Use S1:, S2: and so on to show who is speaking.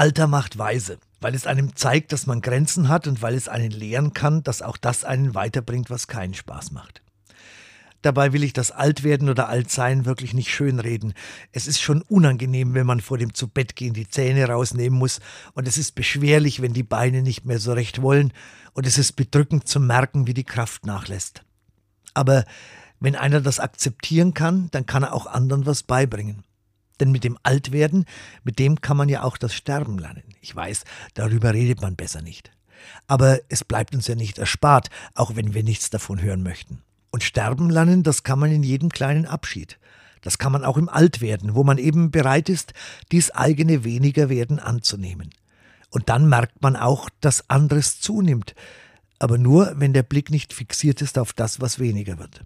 S1: Alter macht weise, weil es einem zeigt, dass man Grenzen hat und weil es einen lehren kann, dass auch das einen weiterbringt, was keinen Spaß macht. Dabei will ich das Altwerden oder Altsein wirklich nicht schönreden. Es ist schon unangenehm, wenn man vor dem Zubettgehen die Zähne rausnehmen muss, und es ist beschwerlich, wenn die Beine nicht mehr so recht wollen, und es ist bedrückend zu merken, wie die Kraft nachlässt. Aber wenn einer das akzeptieren kann, dann kann er auch anderen was beibringen. Denn mit dem Altwerden, mit dem kann man ja auch das Sterben lernen. Ich weiß, darüber redet man besser nicht. Aber es bleibt uns ja nicht erspart, auch wenn wir nichts davon hören möchten. Und sterben lernen, das kann man in jedem kleinen Abschied. Das kann man auch im Altwerden, wo man eben bereit ist, dies eigene Wenigerwerden anzunehmen. Und dann merkt man auch, dass anderes zunimmt, aber nur, wenn der Blick nicht fixiert ist auf das, was weniger wird.